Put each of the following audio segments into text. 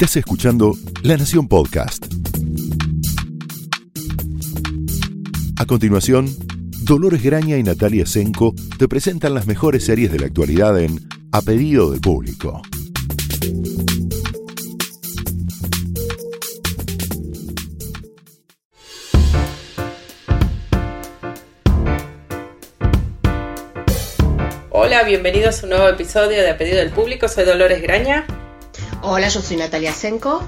Estás escuchando La Nación Podcast. A continuación, Dolores Graña y Natalia Senko te presentan las mejores series de la actualidad en A pedido del público. Hola, bienvenidos a un nuevo episodio de A pedido del público. Soy Dolores Graña. Hola, yo soy Natalia Senko.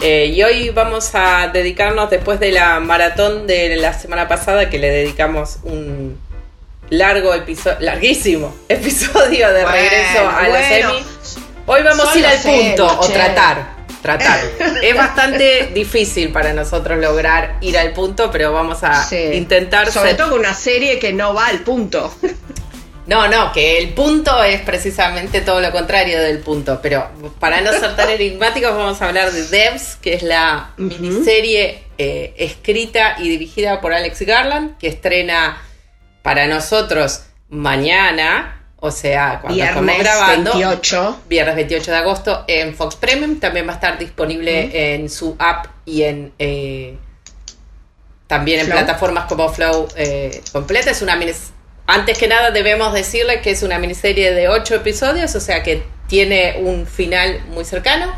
Eh, y hoy vamos a dedicarnos, después de la maratón de la semana pasada, que le dedicamos un largo episodio, larguísimo episodio de regreso a la semi. Hoy vamos a ir al punto, o tratar. Tratar. es bastante difícil para nosotros lograr ir al punto, pero vamos a intentar. Sobre todo con una serie que no va al punto. No, no, que el punto es precisamente todo lo contrario del punto. Pero para no ser tan enigmáticos, vamos a hablar de Devs, que es la miniserie eh, escrita y dirigida por Alex Garland, que estrena para nosotros mañana. O sea, cuando estamos grabando. 28. Viernes 28 de agosto en Fox Premium. También va a estar disponible en su app y en. Eh, también en plataformas como Flow eh, completa. Es una miniserie antes que nada debemos decirle que es una miniserie de ocho episodios, o sea que tiene un final muy cercano.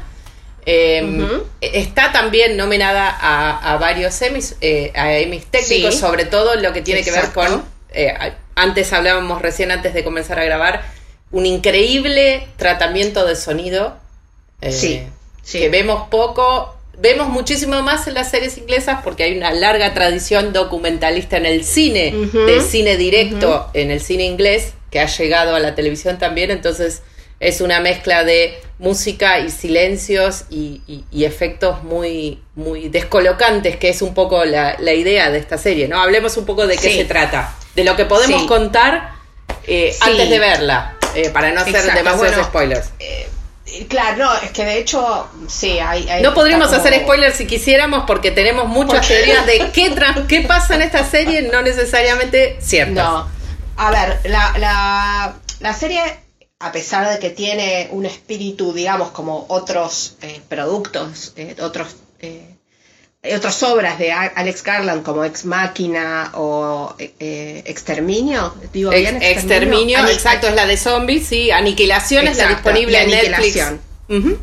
Em, está también nominada a, varios Emmys, eh, a Emmys técnicos, sobre todo lo que tiene que ver con, eh, antes hablábamos recién antes de comenzar a grabar, un increíble tratamiento de sonido. Eh, sí, que vemos poco vemos muchísimo más en las series inglesas porque hay una larga tradición documentalista en el cine, de cine directo en el cine inglés, que ha llegado a la televisión también, entonces es una mezcla de música y silencios y, efectos muy, muy descolocantes, que es un poco la, idea de esta serie, ¿no? Hablemos un poco de qué se trata, de lo que podemos contar eh, antes de verla, eh, para no hacer demasiados spoilers. Eh, Claro, no, es que de hecho, sí, hay... no podríamos hacer spoilers si quisiéramos porque tenemos muchas teorías de qué, qué pasa en esta serie, no necesariamente ciertas. No, a ver, la, la, la serie, a pesar de que tiene un espíritu, digamos, como otros eh, productos, eh, otros... Eh, otras obras de Alex Garland como Ex Máquina o eh, Exterminio, digo bien, Exterminio, exacto, es la de zombies, sí, Aniquilación es la disponible en Netflix,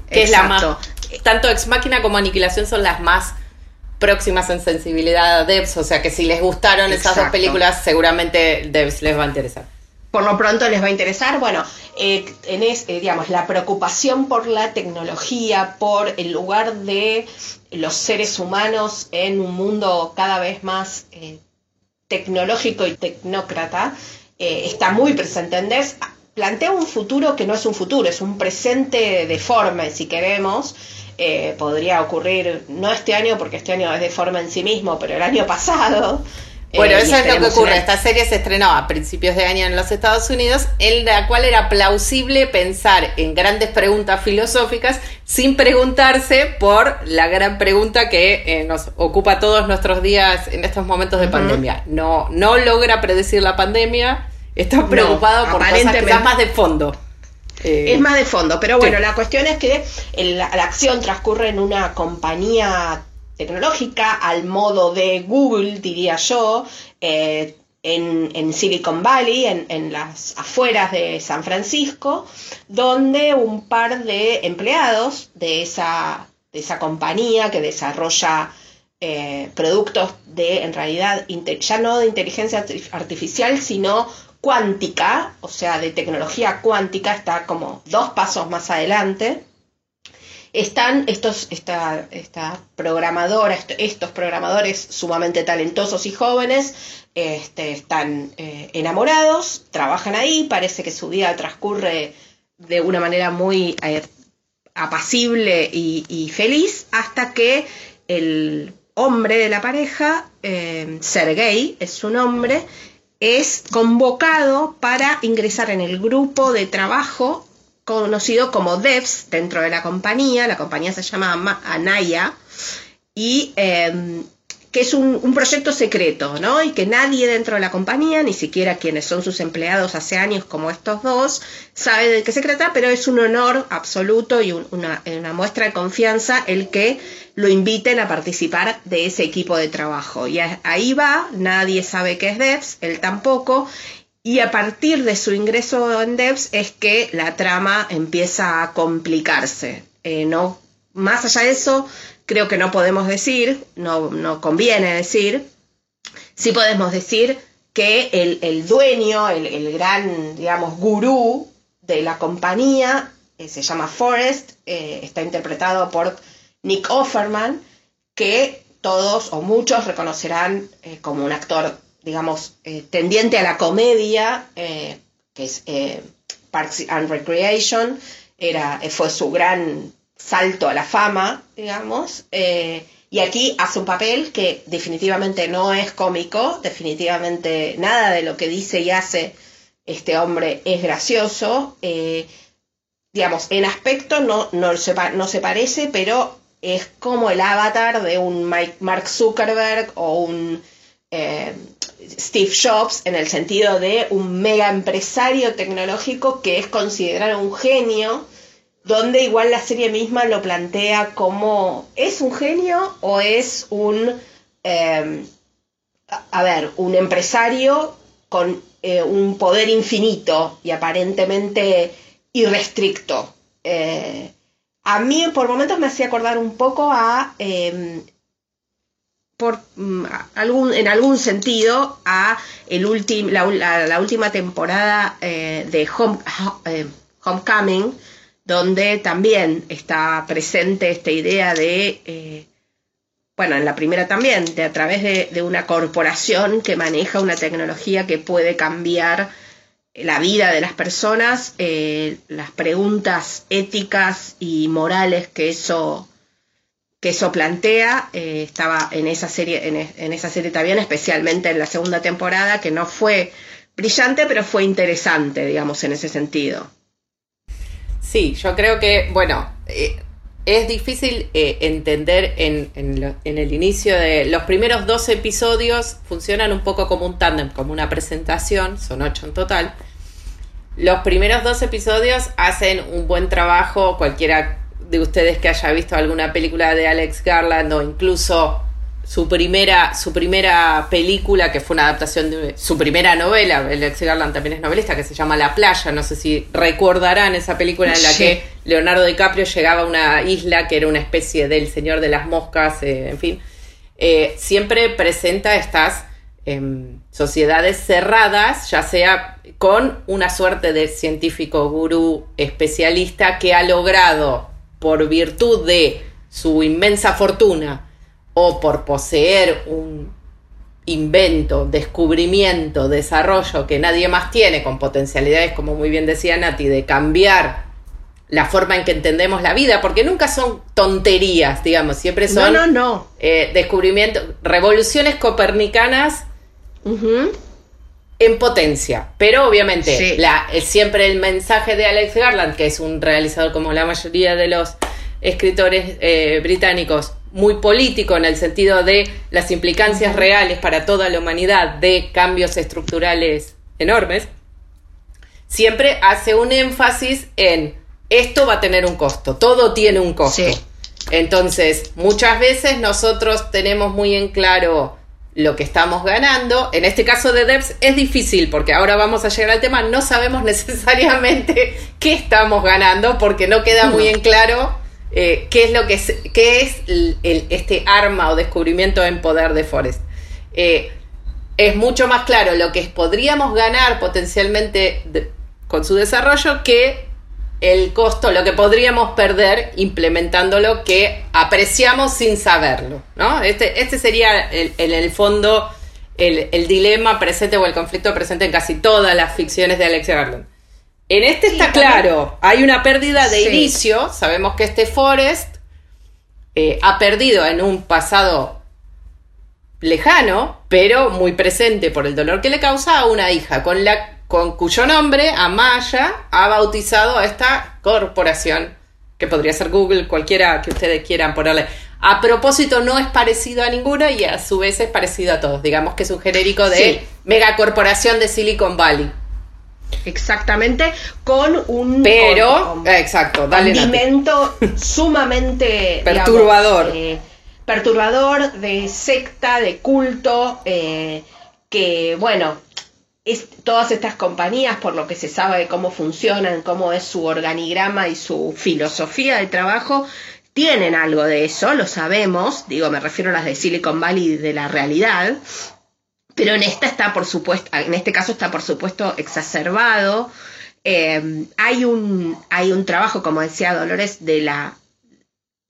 que es la más, tanto Ex Máquina como Aniquilación son las más próximas en sensibilidad a Devs, o sea que si les gustaron esas dos películas, seguramente Devs les va a interesar por lo pronto les va a interesar. Bueno, eh, en eh, digamos, la preocupación por la tecnología, por el lugar de los seres humanos en un mundo cada vez más eh, tecnológico y tecnócrata, está muy presente en. Plantea un futuro que no es un futuro, es un presente deforme, si queremos. podría ocurrir, no este año, porque este año es deforme en sí mismo, pero el año pasado. Bueno, eh, eso es lo que ocurre. Esta serie se estrenó a principios de año en los Estados Unidos, en la cual era plausible pensar en grandes preguntas filosóficas sin preguntarse por la gran pregunta que eh, nos ocupa todos nuestros días en estos momentos de pandemia. No, no logra predecir la pandemia, está preocupado por cosas que más de fondo. es más de fondo, pero bueno, la cuestión es que la acción transcurre en una compañía tecnológica, al modo de Google, diría yo, eh, en, Silicon Valley, en, las afueras de San Francisco, donde un par de empleados de esa, de esa compañía que desarrolla eh, productos de, en realidad, ya no de inteligencia artificial, sino cuántica, o sea, de tecnología cuántica, está como dos pasos más adelante están estos, esta, esta programadora, estos programadores sumamente talentosos y jóvenes, este, están eh, enamorados, trabajan ahí, parece que su vida transcurre de una manera muy eh, apacible y, feliz, hasta que el hombre de la pareja, eh, Sergei es su nombre, es convocado para ingresar en el grupo de trabajo conocido como devs dentro de la compañía, la compañía se llama Anaya, y em, que es un, proyecto secreto, ¿no? Y que nadie dentro de la compañía, ni siquiera quienes son sus empleados hace años como estos dos, sabe de qué se trata, pero es un honor absoluto y una, muestra de confianza el que lo inviten a participar de ese equipo de trabajo. Y ahí va, nadie sabe qué es DEVS, él tampoco, y a partir de su ingreso en DEVS es que la trama empieza a complicarse. Eh, no, más allá de eso, creo que no podemos decir, no, no conviene decir, sí podemos decir que el, dueño, el, gran, digamos, gurú de la compañía, eh, se llama Forrest, eh, está interpretado por Nick Offerman, que todos o muchos reconocerán como un actor, digamos, tendiente a la comedia, que es Parks and Recreation, era, fue su gran salto a la fama, digamos. Eh, y aquí hace un papel que definitivamente no es cómico, definitivamente nada de lo que dice y hace este hombre es gracioso. Eh, digamos, en aspecto no, no, se, no se parece, pero es como el avatar de un Mark Zuckerberg o un eh, Steve Jobs en el sentido de un mega empresario tecnológico que es considerado un genio donde igual la serie misma lo plantea como, ¿es un genio o es un, em, a ver, un empresario con eh, un poder infinito y aparentemente irrestricto? Eh, a mí por momentos me hacía acordar un poco a, em, mm, en algún sentido, a la, última temporada eh, de Home, Homecoming, donde también está presente esta idea de, eh, bueno, en la primera también, de a través de, una corporación que maneja una tecnología que puede cambiar la vida de las personas, eh, las preguntas éticas y morales que eso que eso plantea eh, estaba en esa serie en, en, esa serie también especialmente en la segunda temporada que no fue brillante pero fue interesante digamos en ese sentido Sí, yo creo que, bueno, eh, es difícil eh, entender en, el inicio de los primeros dos episodios, funcionan un poco como un tándem, como una presentación, son ocho en total. Los primeros dos episodios hacen un buen trabajo, cualquiera de ustedes que haya visto alguna película de Alex Garland o incluso su primera, su primera película, que fue una adaptación de su primera novela, Alex Garland también es novelista, que se llama La Playa, no sé si recordarán esa película en la que Leonardo DiCaprio llegaba a una isla que era una especie del Señor de las Moscas, eh, en fin, eh, siempre presenta estas em, sociedades cerradas, ya sea con una suerte de científico gurú especialista que ha logrado, por virtud de su inmensa fortuna, o por poseer un invento, descubrimiento, desarrollo que nadie más tiene, con potencialidades, como muy bien decía Nati, de cambiar la forma en que entendemos la vida, porque nunca son tonterías, digamos, siempre son no, no, eh, descubrimientos, revoluciones copernicanas en potencia. Pero obviamente, la, siempre el mensaje de Alex Garland, que es un realizador como la mayoría de los escritores eh, británicos, muy político en el sentido de las implicancias reales para toda la humanidad de cambios estructurales enormes, siempre hace un énfasis en esto va a tener un costo, todo tiene un costo. Entonces, muchas veces nosotros tenemos muy en claro lo que estamos ganando. En este caso de DEPS es difícil porque ahora vamos a llegar al tema, no sabemos necesariamente qué estamos ganando porque no queda muy en claro eh, qué es lo que es, qué es este arma o descubrimiento en poder de Forrest. Eh, es mucho más claro lo que podríamos ganar potencialmente con su desarrollo que el costo, lo que podríamos perder implementándolo que apreciamos sin saberlo. ¿no? Este, este sería en el, fondo el, dilema presente o el conflicto presente en casi todas las ficciones de Alexia Garland. En este está claro, hay una pérdida de inicio, sabemos que este Forest eh, ha perdido en un pasado lejano, pero muy presente por el dolor que le causa a una hija con, la, con cuyo nombre Amaya ha bautizado a esta corporación, que podría ser Google, cualquiera que ustedes quieran ponerle. a propósito no es parecido a ninguno y a su vez es parecido a todos. Digamos que es un genérico de megacorporación de Silicon Valley. Exactamente, con un pero exacto, dale sumamente perturbador. Eh, perturbador de secta, de culto, eh, que bueno, todas estas compañías, por lo que se sabe de cómo funcionan, cómo es su organigrama y su filosofía de trabajo, tienen algo de eso, lo sabemos, digo, me refiero a las de Silicon Valley de la realidad, pero en esta está por supuesto, en este caso está por supuesto exacerbado. Eh, hay, un, hay un trabajo, como decía Dolores, de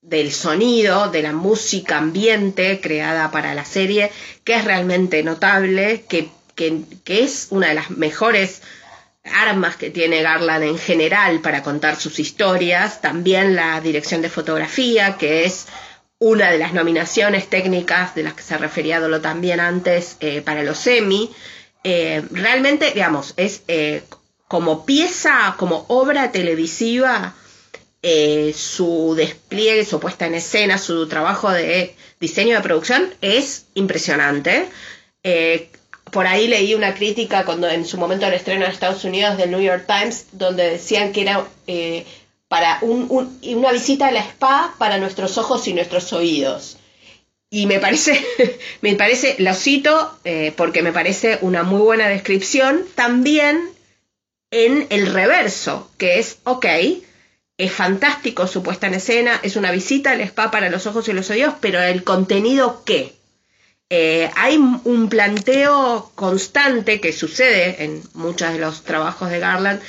del sonido, de la música ambiente creada para la serie, que es realmente notable, que, que, es una de las mejores armas que tiene Garland en general para contar sus historias, también la dirección de fotografía, que es una de las nominaciones técnicas de las que se refería Dolo también antes eh, para los Emmy. Eh, realmente, digamos, es eh, como pieza, como obra televisiva, su despliegue, su puesta en escena, su trabajo de diseño de producción es impresionante. Por ahí leí una crítica cuando en su momento del estreno en Estados Unidos del New York Times, donde decían que era para una visita a la spa para nuestros ojos y nuestros oídos. Y me parece, me parece, lo cito eh, porque me parece una muy buena descripción, también en el reverso, que es, ok, es fantástico su puesta en escena, es una visita al spa para los ojos y los oídos, pero el contenido qué? Eh, hay un planteo constante que sucede en muchos de los trabajos de Garland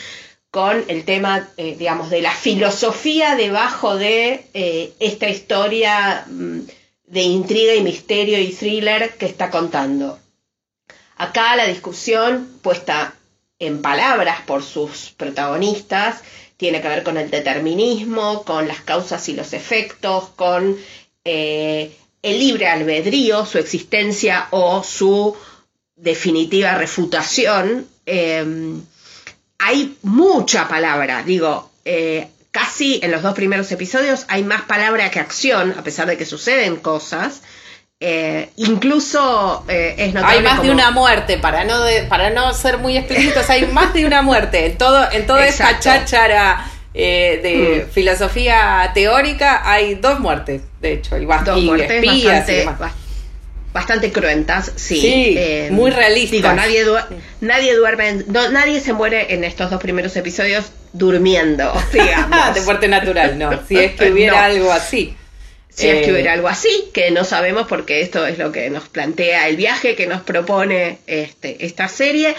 con el tema, eh, digamos, de la filosofía debajo de eh, esta historia mm, de intriga y misterio y thriller que está contando. Acá la discusión puesta en palabras por sus protagonistas tiene que ver con el determinismo, con las causas y los efectos, con el libre albedrío, su existencia o su definitiva refutación hay mucha palabra, digo, eh, casi en los dos primeros episodios hay más palabra que acción, a pesar de que suceden cosas. Eh, incluso eh, es notable. Hay más de una muerte, para no, para no ser muy explícitos, hay más de una muerte. En, todo, en toda esta cháchara de mm. filosofía teórica hay dos muertes, de hecho, y, dos muertes bastante cruentas, sí. Eh, muy realistas. nadie, nadie duerme, nadie se muere en estos dos primeros episodios durmiendo, digamos. de muerte natural, no. Si es que hubiera algo así. Si es que hubiera eh, algo así, que no sabemos porque esto es lo que nos plantea el viaje que nos propone este, esta serie.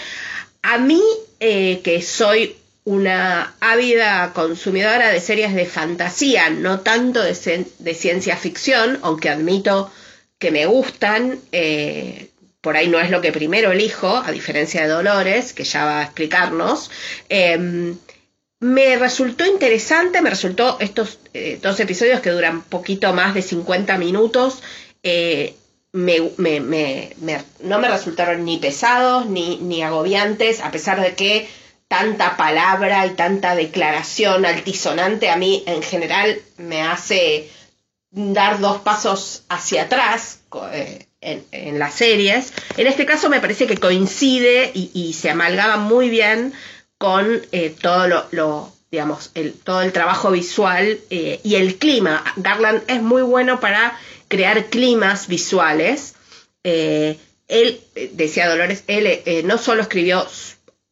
A mí, eh, que soy una ávida consumidora de series de fantasía, no tanto de, ciencia ficción, aunque admito que me gustan, eh, por ahí no es lo que primero elijo, a diferencia de Dolores, que ya va a explicarnos. Em, me resultó interesante, me resultó estos eh, dos episodios que duran poquito más de 50 minutos, eh, no me resultaron ni pesados ni agobiantes, a pesar de que tanta palabra y tanta declaración altisonante a mí en general me hace dar dos pasos hacia atrás eh, en, las series. En este caso me parece que coincide y, se amalgaba muy bien con eh, todo lo, digamos, el, todo el trabajo visual eh, y el clima. Garland es muy bueno para crear climas visuales. él, decía Dolores, él no solo escribió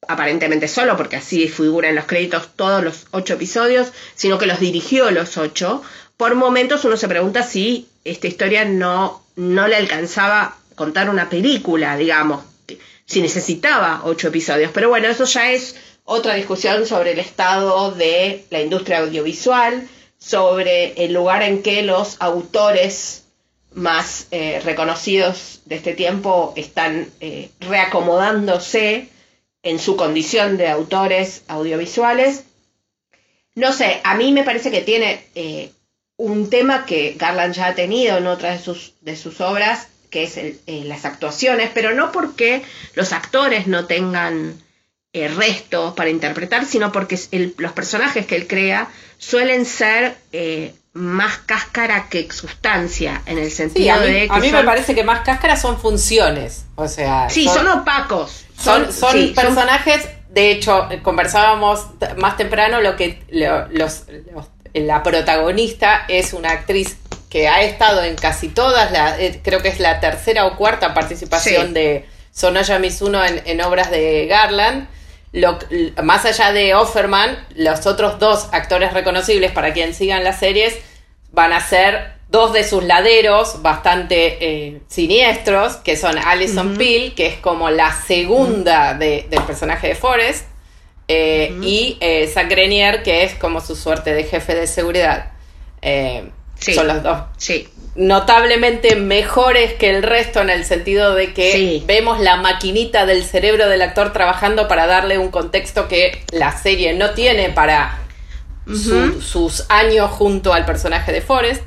aparentemente solo, porque así figura en los créditos todos los ocho episodios, sino que los dirigió los ocho, por momentos uno se pregunta si esta historia no, no le alcanzaba contar una película, digamos, si necesitaba ocho episodios. Pero bueno, eso ya es otra discusión sobre el estado de la industria audiovisual, sobre el lugar en que los autores más eh, reconocidos de este tiempo están eh, reacomodándose en su condición de autores audiovisuales. No sé, a mí me parece que tiene eh, un tema que Garland ya ha tenido en otras de sus, de sus obras, que es eh, las actuaciones, pero no porque los actores no tengan eh, restos para interpretar, sino porque los personajes que él crea suelen ser más cáscara que sustancia, en el sentido de que. A mí me parece que más cáscara son funciones. O sea. Sí, son, opacos. Son, son, personajes. De hecho, conversábamos más temprano lo que los, la protagonista es una actriz que ha estado en casi todas, las, eh, creo que es la tercera o cuarta participación de Sonoya Mizuno en, en obras de Garland más allá de Offerman, los otros dos actores reconocibles para quien sigan las series van a ser dos de sus laderos bastante eh, siniestros, que son Alison Peel, que es como la segunda del personaje de Forrest, eh, y eh, Zach Grenier, que es como su suerte de jefe de seguridad. Son los dos. Sí. Notablemente mejores que el resto en el sentido de que vemos la maquinita del cerebro del actor trabajando para darle un contexto que la serie no tiene para sus años junto al personaje de Forrest.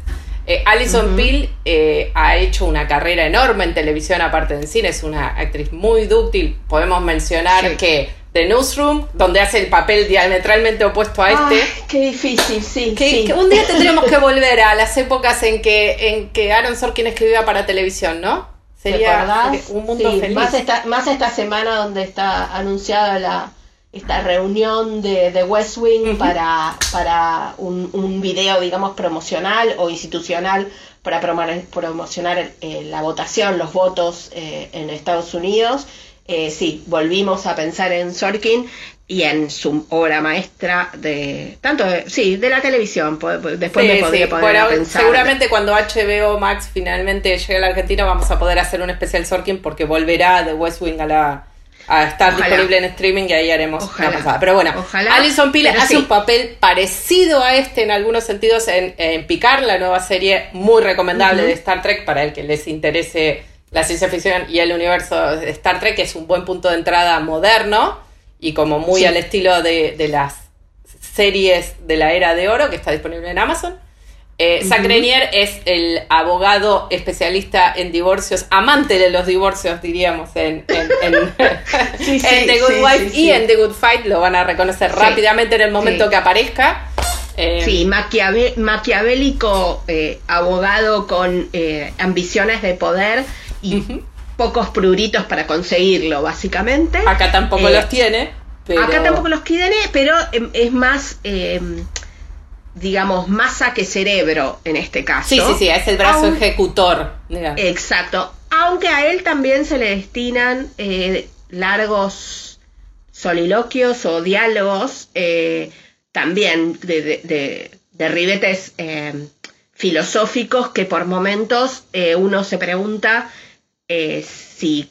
Eh, Alison Peel eh, ha hecho una carrera enorme en televisión, aparte de en cine, es una actriz muy dúctil. Podemos mencionar que The Newsroom, donde hace el papel diametralmente opuesto a este. qué difícil, sí, que, un día tendremos que volver a las épocas en que, en que Aaron Sorkin escribía para televisión, ¿no? Sería un mundo feliz. Más esta, más esta semana donde está anunciada la, esta reunión de, de West Wing para, para un, un, video, digamos, promocional o institucional para promocionar eh, la votación, los votos eh, en Estados Unidos. Eh, sí, volvimos a pensar en Sorkin y en su obra maestra de tanto sí de la televisión después me podría poner a pensar. seguramente cuando HBO Max finalmente llegue a la Argentina vamos a poder hacer un especial Sorkin porque volverá de West Wing a la a estar disponible en streaming y ahí haremos una pasada. Pero bueno, Alison Peel hace un papel parecido a este en algunos sentidos en, en Picar, la nueva serie muy recomendable de Star Trek para el que les interese la ciencia ficción y el universo de Star Trek es un buen punto de entrada moderno y como muy al estilo de, las series de la era de oro que está disponible en Amazon. Eh, es el abogado especialista en divorcios, amante de los divorcios, diríamos, en, The Good Wife y en The Good Fight. Lo van a reconocer rápidamente en el momento que aparezca. Eh, sí, maquiavélico eh, abogado con eh, ambiciones de poder y pocos pruritos para conseguirlo, básicamente. Acá tampoco los tiene. Acá tampoco los tiene, pero em, es más, em, digamos, masa que cerebro en este caso. Sí, sí, sí, es el brazo ejecutor. Exacto. Aunque a él también se le destinan eh, largos soliloquios o diálogos, eh, también de, de ribetes em, filosóficos que por momentos eh, uno se pregunta eh, si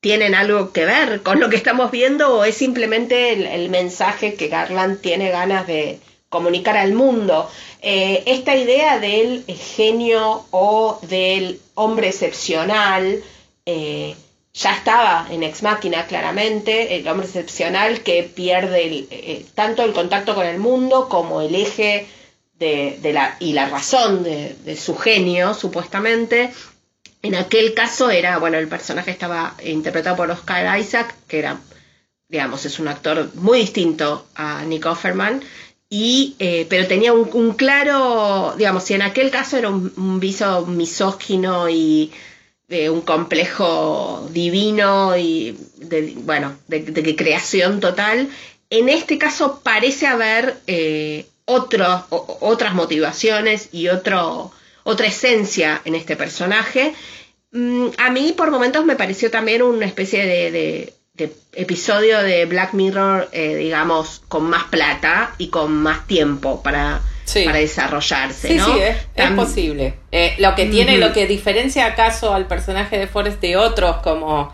tienen algo que ver con lo que estamos viendo o es simplemente el, mensaje que Garland tiene ganas de comunicar al mundo. Eh, esta idea del genio o del hombre excepcional ya estaba en Ex Máquina claramente, el hombre excepcional que pierde tanto el contacto con el mundo como el eje de, la, y la razón de, de, su genio, supuestamente, en aquel caso era, bueno, el personaje estaba interpretado por Oscar Isaac, que era, digamos, es un actor muy distinto a Nick Offerman, y, eh, pero tenía un, claro, digamos, si en aquel caso era un, viso misógino y de un complejo divino y, de, bueno, de, creación total, en este caso parece haber eh, otras motivaciones y otro otra esencia en este personaje. Mm, a mí por momentos me pareció también una especie de, episodio de Black Mirror, eh, digamos, con más plata y con más tiempo para, para desarrollarse. Sí, sí, es, posible. Eh, lo que tiene, lo que diferencia acaso al personaje de Forrest de otros como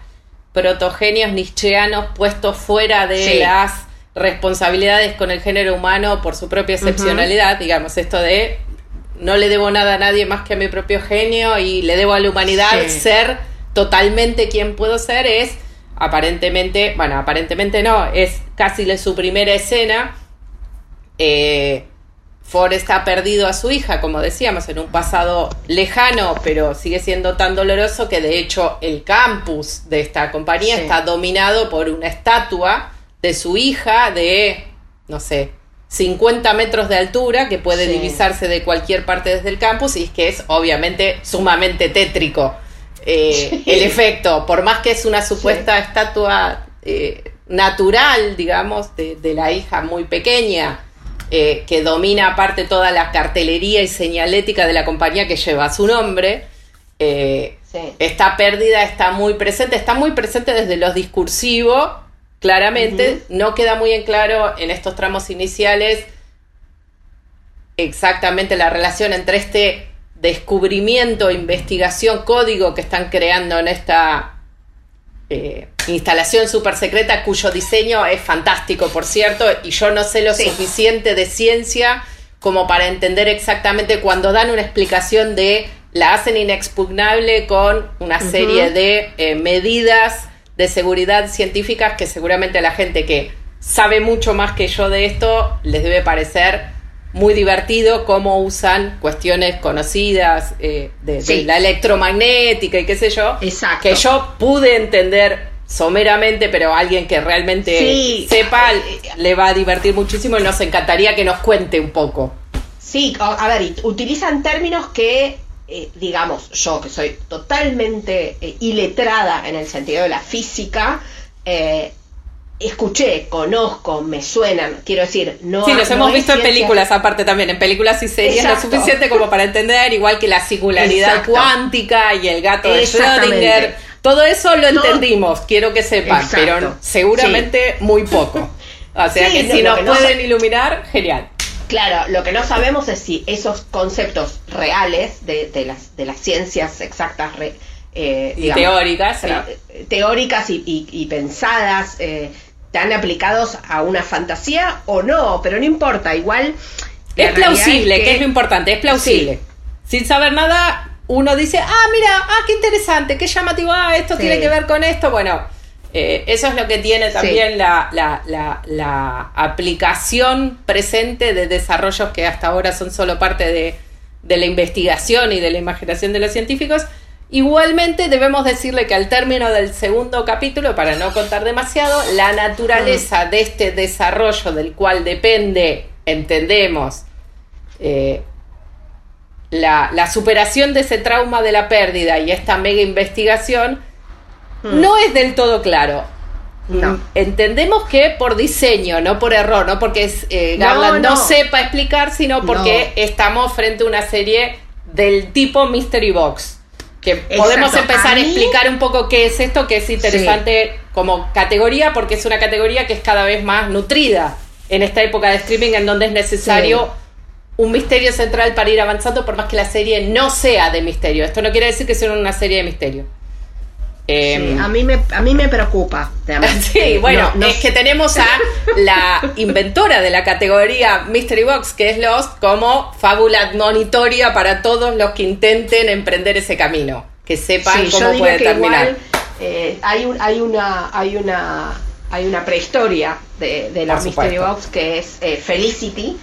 protogenios nicheanos puestos fuera de las responsabilidades con el género humano por su propia excepcionalidad, digamos, esto de no le debo nada a nadie más que a mi propio genio y le debo a la humanidad ser totalmente quien puedo ser, es aparentemente, bueno, aparentemente no, es casi su primera escena. Eh, Forrest ha perdido a su hija, como decíamos, en un pasado lejano, pero sigue siendo tan doloroso que de hecho el campus de esta compañía está dominado por una estatua de su hija de, no sé, 50 metros de altura que puede divisarse de cualquier parte desde el campus y es que es obviamente sumamente tétrico eh, el efecto, por más que es una supuesta estatua eh, natural, digamos, de, la hija muy pequeña, eh, que domina aparte toda la cartelería y señalética de la compañía que lleva su nombre, esta pérdida está muy presente, está muy presente desde lo discursivo, claramente, no queda muy en claro en estos tramos iniciales exactamente la relación entre este descubrimiento, investigación, código que están creando en esta eh, instalación súper secreta cuyo diseño es fantástico, por cierto, y yo no sé lo suficiente de ciencia como para entender exactamente cuando dan una explicación de la hacen inexpugnable con una serie de eh, medidas de seguridad científicas que seguramente a la gente que sabe mucho más que yo de esto les debe parecer muy divertido cómo usan cuestiones conocidas eh, de, la electromagnética y qué sé yo, Exacto. que yo pude entender someramente, pero alguien que realmente sepa le va a divertir muchísimo y nos encantaría que nos cuente un poco. Sí, a ver, utilizan términos que, eh, digamos, yo que soy totalmente eh, iletrada en el sentido de la física, escuché, conozco, me suenan, quiero decir, no Sí, los hemos visto en películas aparte también, en películas y series lo suficiente como para entender, igual que la singularidad cuántica y el gato de Schrödinger, todo eso lo entendimos, quiero que sepan, pero seguramente muy poco. O sea que si nos pueden iluminar, genial. Claro, lo que no sabemos es si esos conceptos reales de, las, de las ciencias exactas eh, teóricas, eh, teóricas y, y pensadas, eh, están aplicados a una fantasía o no, pero no importa, igual... Es plausible, que... es lo importante, es plausible. Sin saber nada, uno dice, ah, mira, ah, qué interesante, qué llamativo, ah, esto tiene que ver con esto, bueno, eh, eso es lo que tiene también la, la, la, la, aplicación presente de desarrollos que hasta ahora son solo parte de, de la investigación y de la imaginación de los científicos, Igualmente debemos decirle que al término del segundo capítulo, para no contar demasiado, la naturaleza de este desarrollo del cual depende, entendemos, eh, la, superación de ese trauma de la pérdida y esta mega investigación, mm. no es del todo claro. No. Mm, entendemos que por diseño, no por error, no porque eh, Garland no, sepa explicar, sino porque estamos frente a una serie del tipo Mystery Box que podemos empezar a, explicar un poco qué es esto, que es interesante como categoría, porque es una categoría que es cada vez más nutrida en esta época de streaming en donde es necesario un misterio central para ir avanzando, por más que la serie no sea de misterio. Esto no quiere decir que sea una serie de misterio. Em, a, mí me, a mí me preocupa. Sí, bueno, es que tenemos a la inventora de la categoría Mystery Box, que es Lost, como fábula admonitoria para todos los que intenten emprender ese camino, que sepan cómo puede terminar. Eh, hay, un, hay, una, hay, una, hay una prehistoria de, la Mystery Box que es eh, Felicity.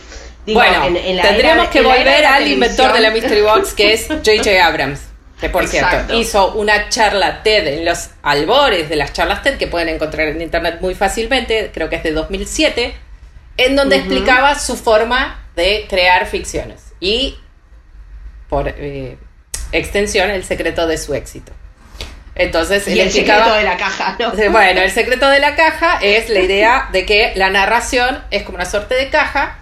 bueno, tendríamos que volver al inventor de la Mystery Box, que es J.J. Abrams. Que por cierto, hizo una charla TED en los albores de las charlas TED que pueden encontrar en internet muy fácilmente, creo que es de 2007, en donde explicaba su forma de crear ficciones y, por eh, extensión, el secreto de su éxito. Entonces, el secreto de la caja, ¿no? Bueno, el secreto de la caja es la idea de que la narración es como una suerte de caja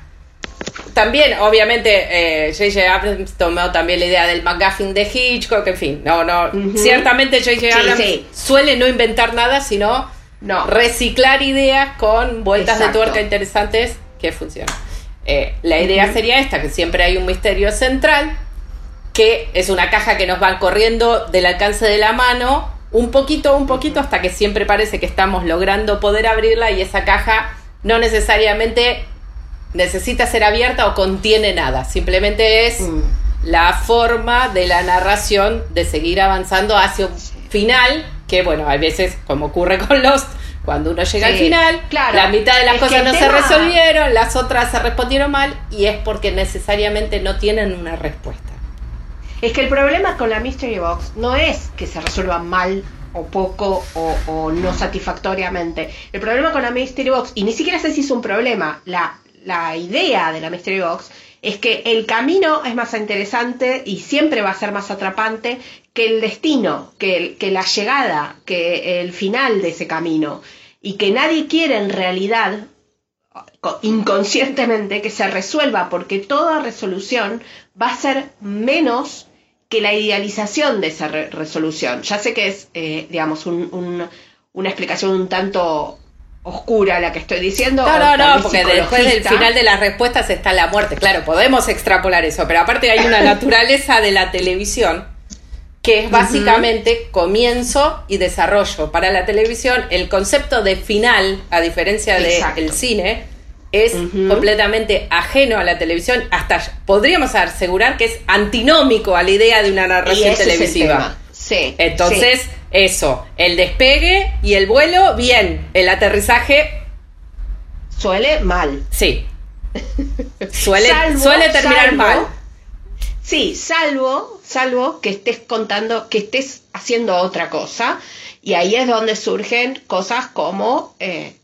también, obviamente, J.J. Eh, Abrams tomó también la idea del McGuffin de Hitchcock, en fin, no, no, ciertamente J.J. Abrams suele no inventar nada, sino reciclar ideas con vueltas de tuerca interesantes que funcionan. Eh, la idea sería esta, que siempre hay un misterio central, que es una caja que nos va corriendo del alcance de la mano, un poquito, un poquito, hasta que siempre parece que estamos logrando poder abrirla y esa caja no necesariamente necesita ser abierta o contiene nada, simplemente es mm. la forma de la narración de seguir avanzando hacia un final, que bueno, a veces, como ocurre con Lost, cuando uno llega al final, la mitad de las cosas no se resolvieron, las otras se respondieron mal, y es porque necesariamente no tienen una respuesta. Es que el problema con la Mystery Box no es que se resuelva mal o poco o, o no satisfactoriamente. El problema con la Mystery Box, y ni siquiera sé si es un problema, la la idea de la Mystery Box es que el camino es más interesante y siempre va a ser más atrapante que el destino, que, la llegada, que el final de ese camino. Y que nadie quiere en realidad, inconscientemente, que se resuelva, porque toda resolución va a ser menos que la idealización de esa resolución. Ya sé que es, eh, digamos, una explicación un tanto oscura la que estoy diciendo. No, no, no, porque después del final de las respuestas está la muerte. Claro, podemos extrapolar eso, pero aparte hay una naturaleza de la televisión que es básicamente comienzo y desarrollo. Para la televisión, el concepto de final, a diferencia del cine, es completamente ajeno a la televisión, hasta podríamos asegurar que es antinómico a la idea de una narración televisiva. Sí. Entonces, eso, el despegue y el vuelo, bien, el aterrizaje... Suele mal. Sí. Suele, suele terminar mal. Sí, salvo, salvo que estés contando, que estés haciendo otra cosa. Y ahí es donde surgen cosas como eh,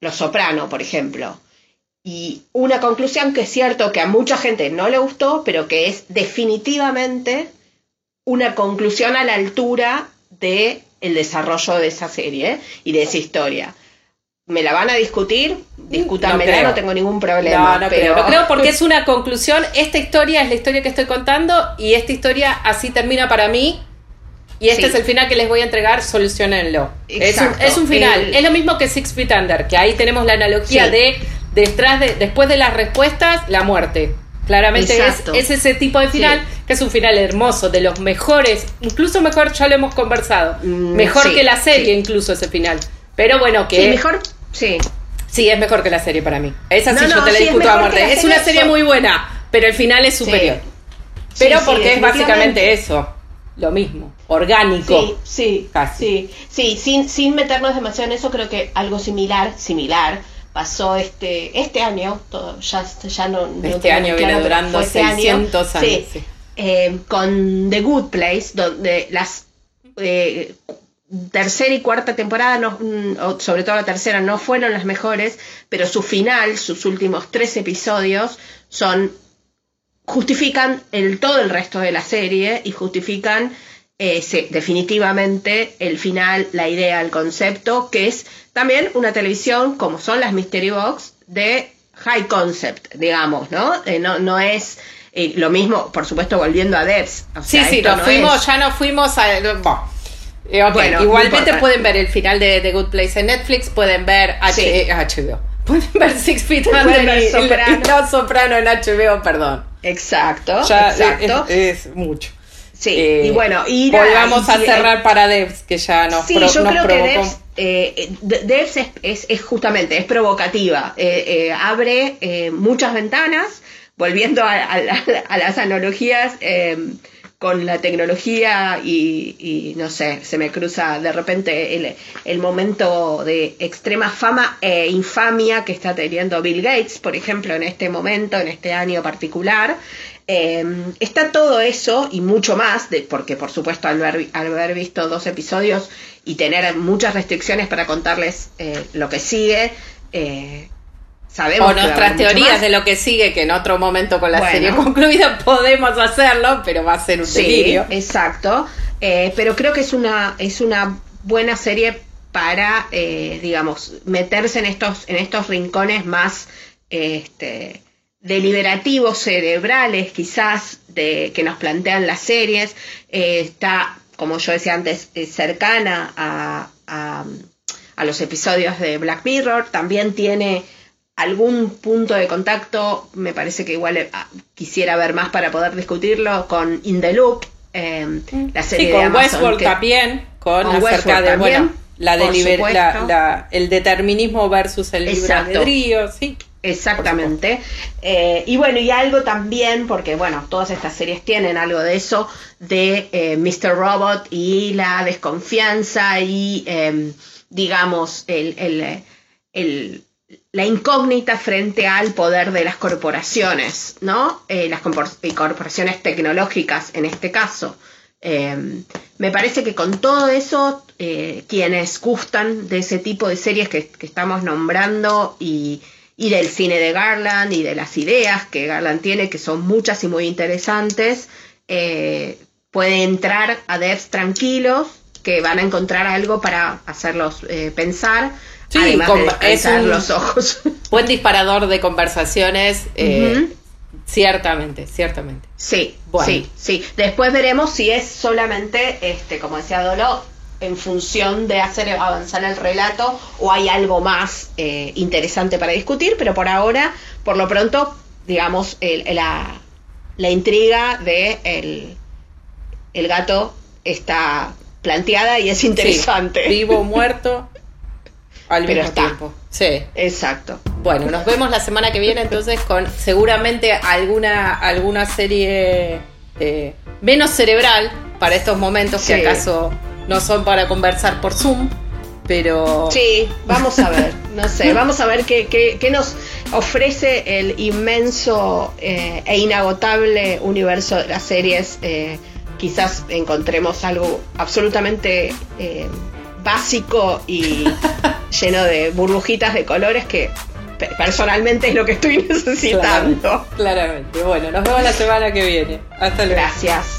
Los Soprano, por ejemplo. Y una conclusión que es cierto que a mucha gente no le gustó, pero que es definitivamente una conclusión a la altura de el desarrollo de esa serie y de esa historia. ¿Me la van a discutir? Discútanmela, no, no tengo ningún problema. No, no pero... creo. No creo porque es una conclusión. Esta historia es la historia que estoy contando y esta historia así termina para mí. Y este es el final que les voy a entregar, solucionenlo. Es un, es un, final. Es lo mismo que Six Feet Under, que ahí tenemos la analogía de detrás de, después de las respuestas, la muerte. Claramente es, ese tipo de final, que es un final hermoso, de los mejores, incluso mejor, ya lo hemos conversado, mm, mejor que la serie incluso ese final. Pero bueno, que... Sí, mejor, sí. Sí, es mejor que la serie para mí. Esa sí yo te la discuto a muerte. Es una serie muy buena, pero el final es superior. Pero porque es básicamente eso, lo mismo, orgánico. Sí, sí, sí, sin, sin meternos demasiado en eso, creo que algo similar, similar, pasó este este año, todo, ya, ya no, Este año viene durando 600 este años. Sí, eh, con The Good Place, donde las eh, tercera y cuarta temporada, no, mm, sobre todo la tercera, no fueron las mejores, pero su final, sus últimos tres episodios, son justifican el, todo el resto de la serie y justifican eh, definitivamente el final, la idea, el concepto, que es también una televisión como son las Mystery Box de high concept, digamos, ¿no? Eh, no, no es eh, lo mismo, por supuesto, volviendo a Devs. sí, sí, nos fuimos, ya nos fuimos a... Bueno, igualmente pueden ver el final de The Good Place en Netflix, pueden ver HBO. Pueden ver Six Feet Under y, Soprano. Soprano en HBO, perdón. Exacto, exacto. es mucho. Sí, y eh, bueno, y volvamos a cerrar para Devs, que ya nos, sí, yo creo Que Devs, eh, Devs es, es, justamente, es provocativa, eh, abre muchas ventanas, volviendo a, las analogías con la tecnología y, no sé, se me cruza de repente el, el, momento de extrema fama e infamia que está teniendo Bill Gates, por ejemplo, en este momento, en este año particular. Em, está todo eso y mucho más, de, porque por supuesto al, haber visto dos episodios y tener muchas restricciones para contarles eh, lo que sigue, eh, sabemos... O nuestras teorías de lo que sigue, que en otro momento con la serie concluida podemos hacerlo, pero va a ser un sí, Exacto, eh, pero creo que es una, es una buena serie para, digamos, meterse en estos, en estos rincones más... Este, deliberativos cerebrales quizás de, que nos plantean las series, eh, está, como yo decía antes, eh, cercana a, a, los episodios de Black Mirror, también tiene algún punto de contacto, me parece que igual eh, quisiera ver más para poder discutirlo, con In the Loop, la serie con Westworld también, con, acerca de, bueno, la, de la, el determinismo versus el libre albedrío, sí. Exactamente. Eh, y bueno, y algo también, porque bueno, todas estas series tienen algo de eso, de eh, Mr. Robot y la desconfianza y, em, digamos, el, la incógnita frente al poder de las corporaciones, ¿no? Eh, las corporaciones tecnológicas en este caso. Em, me parece que con todo eso, quienes gustan de ese tipo de series que estamos nombrando y y del cine de Garland y de las ideas que Garland tiene, que son muchas y muy interesantes, eh, puede entrar a devs tranquilos que van a encontrar algo para hacerlos eh, pensar. Sí, es los ojos. Buen disparador de conversaciones. Eh, ciertamente, ciertamente. Sí, sí, sí. Después veremos si es solamente, este, como decía Dolo, en función de hacer avanzar el relato o hay algo más eh, interesante para discutir, pero por ahora, por lo pronto, digamos, la, la, intriga de el, el, gato está planteada y es interesante. vivo o muerto al pero mismo tiempo. Sí. Exacto. Bueno, nos vemos la semana que viene entonces con seguramente alguna, alguna serie eh, menos cerebral para estos momentos que acaso no son para conversar por Zoom, pero... Sí, vamos a ver, no sé, vamos a ver qué, qué, nos ofrece el inmenso eh, e inagotable universo de las series. Eh, quizás encontremos algo absolutamente eh, básico y lleno de burbujitas de colores que personalmente es lo que estoy necesitando. Claramente, claramente. Bueno, nos vemos la semana que viene. Hasta luego. Gracias.